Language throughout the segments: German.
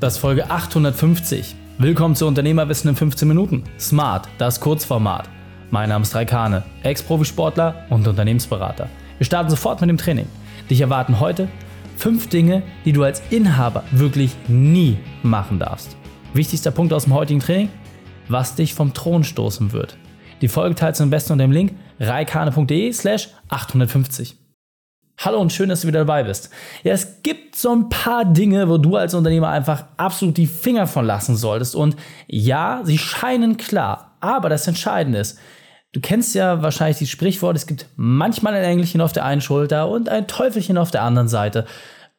Das ist Folge 850. Willkommen zu Unternehmerwissen in 15 Minuten. Smart, das Kurzformat. Mein Name ist Raikane, Ex-Profisportler und Unternehmensberater. Wir starten sofort mit dem Training. Dich erwarten heute fünf Dinge, die du als Inhaber wirklich nie machen darfst. Wichtigster Punkt aus dem heutigen Training, was dich vom Thron stoßen wird. Die Folge teilst du am besten unter dem Link reikane.de slash 850. Hallo und schön, dass du wieder dabei bist. Ja, es gibt so ein paar Dinge, wo du als Unternehmer einfach absolut die Finger von lassen solltest. Und ja, sie scheinen klar, aber das Entscheidende ist, du kennst ja wahrscheinlich das Sprichwort, es gibt manchmal ein Engelchen auf der einen Schulter und ein Teufelchen auf der anderen Seite.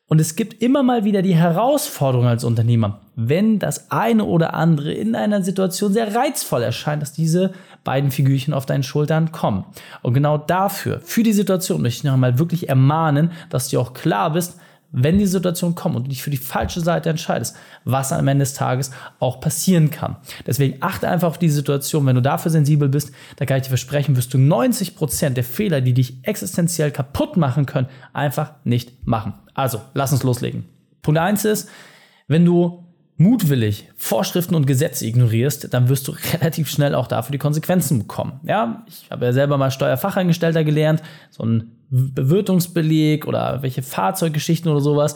Und es gibt immer mal wieder die Herausforderung als Unternehmer, wenn das eine oder andere in einer Situation sehr reizvoll erscheint, dass diese beiden Figürchen auf deinen Schultern kommen. Und genau dafür, für die Situation, möchte ich noch einmal wirklich ermahnen, dass du auch klar bist, wenn die Situation kommt und du dich für die falsche Seite entscheidest, was am Ende des Tages auch passieren kann. Deswegen achte einfach auf die Situation. Wenn du dafür sensibel bist, da kann ich dir versprechen, wirst du 90 Prozent der Fehler, die dich existenziell kaputt machen können, einfach nicht machen. Also, lass uns loslegen. Punkt eins ist, wenn du mutwillig Vorschriften und Gesetze ignorierst, dann wirst du relativ schnell auch dafür die Konsequenzen bekommen. Ja, ich habe ja selber mal Steuerfachangestellter gelernt, so ein Bewirtungsbeleg oder welche Fahrzeuggeschichten oder sowas.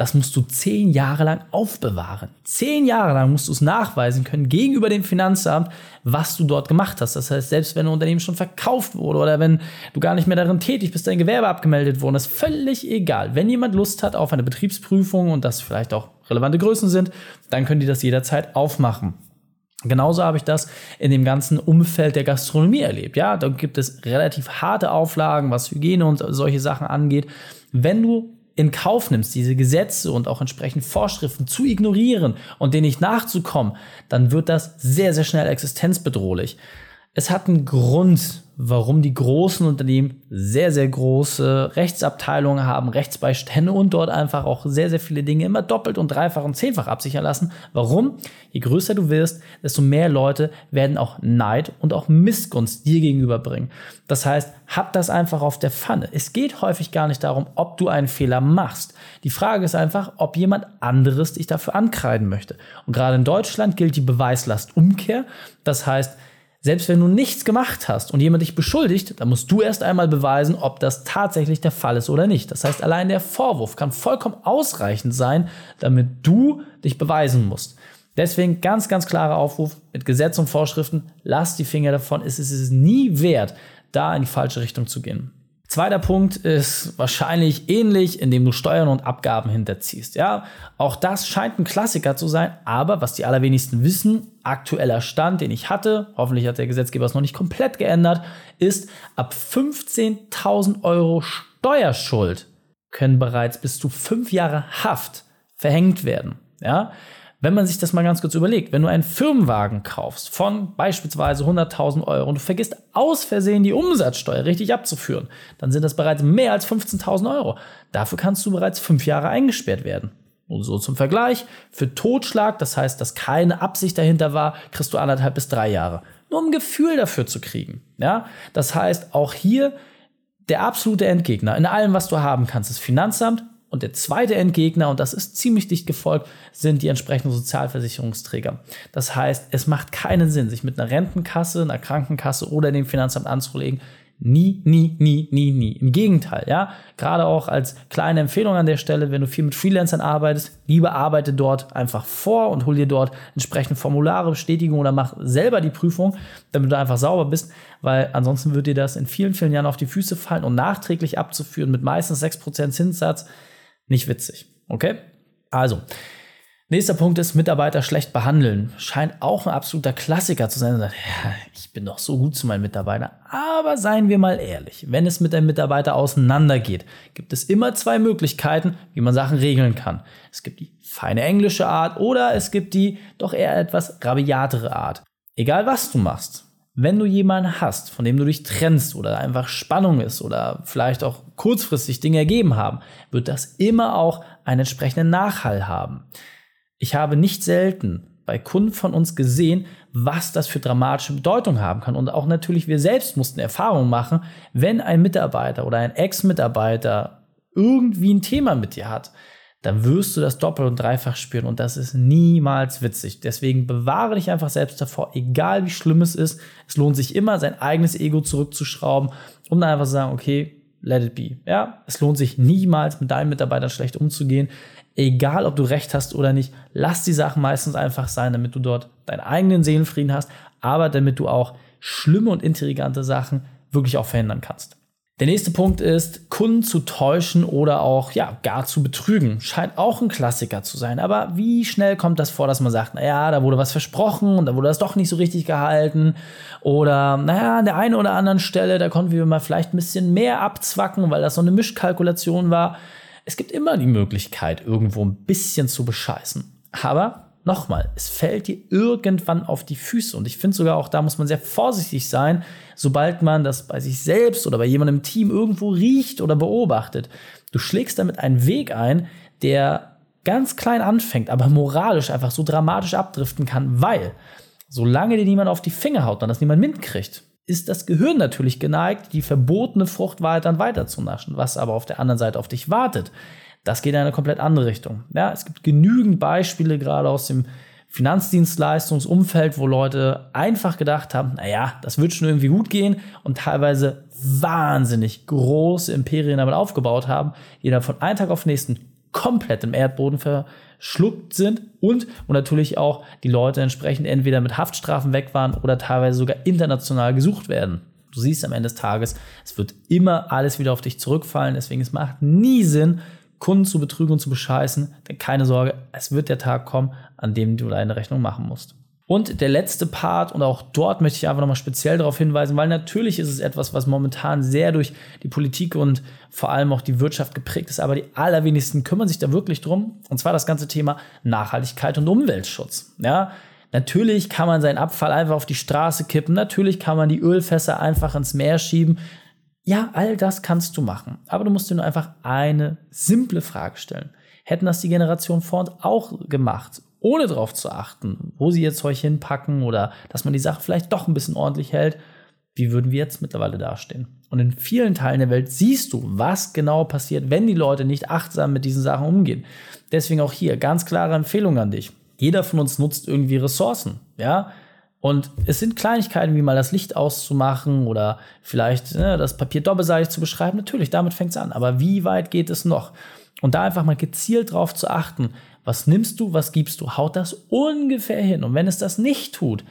Das musst du zehn Jahre lang aufbewahren. Zehn Jahre lang musst du es nachweisen können gegenüber dem Finanzamt, was du dort gemacht hast. Das heißt, selbst wenn ein Unternehmen schon verkauft wurde oder wenn du gar nicht mehr darin tätig bist, dein Gewerbe abgemeldet wurde, ist völlig egal. Wenn jemand Lust hat auf eine Betriebsprüfung und das vielleicht auch relevante Größen sind, dann können die das jederzeit aufmachen. Genauso habe ich das in dem ganzen Umfeld der Gastronomie erlebt. Ja, da gibt es relativ harte Auflagen, was Hygiene und solche Sachen angeht. Wenn du in Kauf nimmst, diese Gesetze und auch entsprechend Vorschriften zu ignorieren und denen nicht nachzukommen, dann wird das sehr, sehr schnell existenzbedrohlich. Es hat einen Grund, warum die großen Unternehmen sehr, sehr große Rechtsabteilungen haben, Rechtsbeistände und dort einfach auch sehr, sehr viele Dinge immer doppelt und dreifach und zehnfach absichern lassen. Warum? Je größer du wirst, desto mehr Leute werden auch Neid und auch Missgunst dir gegenüberbringen. Das heißt, hab das einfach auf der Pfanne. Es geht häufig gar nicht darum, ob du einen Fehler machst. Die Frage ist einfach, ob jemand anderes dich dafür ankreiden möchte. Und gerade in Deutschland gilt die Beweislastumkehr. Das heißt, selbst wenn du nichts gemacht hast und jemand dich beschuldigt, dann musst du erst einmal beweisen, ob das tatsächlich der Fall ist oder nicht. Das heißt, allein der Vorwurf kann vollkommen ausreichend sein, damit du dich beweisen musst. Deswegen ganz, ganz klarer Aufruf mit Gesetz und Vorschriften, lass die Finger davon. Es ist es nie wert, da in die falsche Richtung zu gehen. Zweiter Punkt ist wahrscheinlich ähnlich, indem du Steuern und Abgaben hinterziehst. Ja, auch das scheint ein Klassiker zu sein, aber was die allerwenigsten wissen, aktueller Stand, den ich hatte, hoffentlich hat der Gesetzgeber es noch nicht komplett geändert, ist ab 15.000 Euro Steuerschuld können bereits bis zu fünf Jahre Haft verhängt werden. Ja, wenn man sich das mal ganz kurz überlegt, wenn du einen Firmenwagen kaufst von beispielsweise 100.000 Euro und du vergisst aus Versehen die Umsatzsteuer richtig abzuführen, dann sind das bereits mehr als 15.000 Euro. Dafür kannst du bereits fünf Jahre eingesperrt werden. Und so zum Vergleich, für Totschlag, das heißt, dass keine Absicht dahinter war, kriegst du anderthalb bis drei Jahre. Nur um ein Gefühl dafür zu kriegen. Ja? Das heißt, auch hier der absolute Endgegner in allem, was du haben kannst, ist Finanzamt und der zweite Endgegner, und das ist ziemlich dicht gefolgt, sind die entsprechenden Sozialversicherungsträger. Das heißt, es macht keinen Sinn, sich mit einer Rentenkasse, einer Krankenkasse oder dem Finanzamt anzulegen. Nie, nie, nie, nie, nie. Im Gegenteil, ja. Gerade auch als kleine Empfehlung an der Stelle, wenn du viel mit Freelancern arbeitest, lieber arbeite dort einfach vor und hol dir dort entsprechende Formulare, Bestätigung oder mach selber die Prüfung, damit du einfach sauber bist, weil ansonsten wird dir das in vielen, vielen Jahren auf die Füße fallen und nachträglich abzuführen mit meistens 6% Zinssatz nicht witzig. Okay? Also, nächster Punkt ist Mitarbeiter schlecht behandeln. Scheint auch ein absoluter Klassiker zu sein. Ja, ich bin doch so gut zu meinen Mitarbeitern. Aber seien wir mal ehrlich, wenn es mit einem Mitarbeiter auseinandergeht, gibt es immer zwei Möglichkeiten, wie man Sachen regeln kann. Es gibt die feine englische Art oder es gibt die doch eher etwas rabiatere Art. Egal was du machst, wenn du jemanden hast, von dem du dich trennst oder einfach Spannung ist oder vielleicht auch kurzfristig Dinge ergeben haben, wird das immer auch einen entsprechenden Nachhall haben. Ich habe nicht selten bei Kunden von uns gesehen, was das für dramatische Bedeutung haben kann. Und auch natürlich wir selbst mussten Erfahrungen machen, wenn ein Mitarbeiter oder ein Ex-Mitarbeiter irgendwie ein Thema mit dir hat, dann wirst du das doppelt und dreifach spüren und das ist niemals witzig. Deswegen bewahre dich einfach selbst davor, egal wie schlimm es ist. Es lohnt sich immer, sein eigenes Ego zurückzuschrauben, um dann einfach zu sagen, okay, let it be. Ja, es lohnt sich niemals, mit deinen Mitarbeitern schlecht umzugehen. Egal, ob du recht hast oder nicht, lass die Sachen meistens einfach sein, damit du dort deinen eigenen Seelenfrieden hast, aber damit du auch schlimme und intrigante Sachen wirklich auch verhindern kannst. Der nächste Punkt ist, Kunden zu täuschen oder auch ja, gar zu betrügen. Scheint auch ein Klassiker zu sein. Aber wie schnell kommt das vor, dass man sagt, naja, da wurde was versprochen und da wurde das doch nicht so richtig gehalten. Oder naja, an der einen oder anderen Stelle, da konnten wir mal vielleicht ein bisschen mehr abzwacken, weil das so eine Mischkalkulation war. Es gibt immer die Möglichkeit, irgendwo ein bisschen zu bescheißen. Aber nochmal, es fällt dir irgendwann auf die Füße. Und ich finde sogar auch, da muss man sehr vorsichtig sein, sobald man das bei sich selbst oder bei jemandem im Team irgendwo riecht oder beobachtet. Du schlägst damit einen Weg ein, der ganz klein anfängt, aber moralisch einfach so dramatisch abdriften kann, weil solange dir niemand auf die Finger haut und das niemand mitkriegt, ist das Gehirn natürlich geneigt, die verbotene Fruchtwahrheit dann weiterzunaschen, was aber auf der anderen Seite auf dich wartet. Das geht in eine komplett andere Richtung. Ja, es gibt genügend Beispiele gerade aus dem Finanzdienstleistungsumfeld, wo Leute einfach gedacht haben, naja, das wird schon irgendwie gut gehen und teilweise wahnsinnig große Imperien damit aufgebaut haben, die dann von einem Tag auf den nächsten komplett im Erdboden verschluckt sind und wo natürlich auch die Leute entsprechend entweder mit Haftstrafen weg waren oder teilweise sogar international gesucht werden. Du siehst am Ende des Tages, es wird immer alles wieder auf dich zurückfallen, deswegen es macht nie Sinn, Kunden zu betrügen und zu bescheißen, denn keine Sorge, es wird der Tag kommen, an dem du deine Rechnung machen musst. Und der letzte Part, und auch dort möchte ich einfach nochmal speziell darauf hinweisen, weil natürlich ist es etwas, was momentan sehr durch die Politik und vor allem auch die Wirtschaft geprägt ist, aber die allerwenigsten kümmern sich da wirklich drum. Und zwar das ganze Thema Nachhaltigkeit und Umweltschutz. Ja, natürlich kann man seinen Abfall einfach auf die Straße kippen, natürlich kann man die Ölfässer einfach ins Meer schieben. Ja, all das kannst du machen. Aber du musst dir nur einfach eine simple Frage stellen. Hätten das die Generation vor uns auch gemacht, ohne darauf zu achten, wo sie ihr Zeug hinpacken oder dass man die Sache vielleicht doch ein bisschen ordentlich hält, wie würden wir jetzt mittlerweile dastehen? Und in vielen Teilen der Welt siehst du, was genau passiert, wenn die Leute nicht achtsam mit diesen Sachen umgehen. Deswegen auch hier ganz klare Empfehlung an dich. Jeder von uns nutzt irgendwie Ressourcen, ja? Und es sind Kleinigkeiten, wie mal das Licht auszumachen oder vielleicht ne, das Papier doppelseitig zu beschreiben. Natürlich, damit fängt es an. Aber wie weit geht es noch? Und da einfach mal gezielt drauf zu achten, was nimmst du, was gibst du, haut das ungefähr hin. Und wenn es das nicht tut,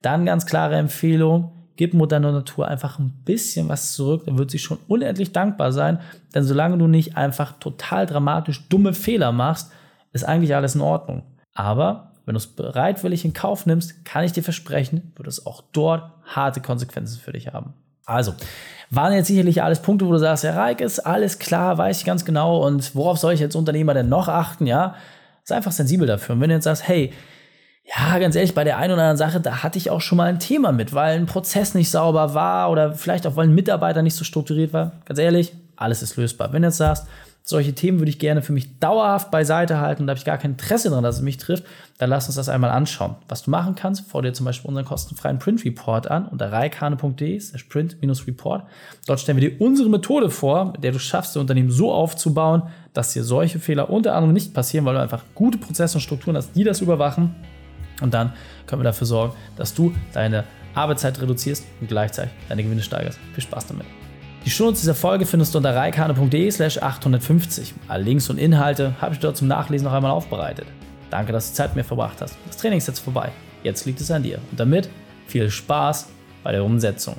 dann ganz klare Empfehlung, gib Mutter Natur einfach ein bisschen was zurück, dann wird sie schon unendlich dankbar sein. Denn solange du nicht einfach total dramatisch dumme Fehler machst, ist eigentlich alles in Ordnung. Aber wenn du es bereitwillig in Kauf nimmst, kann ich dir versprechen, wird es auch dort harte Konsequenzen für dich haben. Also, waren jetzt sicherlich alles Punkte, wo du sagst, ja, Reik ist alles klar, weiß ich ganz genau und worauf soll ich als Unternehmer denn noch achten, ja? Sei einfach sensibel dafür. Und wenn du jetzt sagst, hey, ja, ganz ehrlich, bei der einen oder anderen Sache, da hatte ich auch schon mal ein Thema mit, weil ein Prozess nicht sauber war oder vielleicht auch, weil ein Mitarbeiter nicht so strukturiert war. Ganz ehrlich, alles ist lösbar. Wenn du jetzt sagst, solche Themen würde ich gerne für mich dauerhaft beiseite halten da habe ich gar kein Interesse daran, dass es mich trifft, dann lass uns das einmal anschauen. Was du machen kannst, vor dir zum Beispiel unseren kostenfreien Print Report an unter reikane.de print-report. Dort stellen wir dir unsere Methode vor, mit der du schaffst, dein Unternehmen so aufzubauen, dass dir solche Fehler unter anderem nicht passieren, weil du einfach gute Prozesse und Strukturen hast, die das überwachen. Und dann können wir dafür sorgen, dass du deine Arbeitszeit reduzierst und gleichzeitig deine Gewinne steigerst. Viel Spaß damit. Die Shownotes dieser Folge findest du unter reikane.de slash 850. Alle Links und Inhalte habe ich dort zum Nachlesen noch einmal aufbereitet. Danke, dass du Zeit mit mir verbracht hast. Das Training ist jetzt vorbei. Jetzt liegt es an dir. Und damit viel Spaß bei der Umsetzung.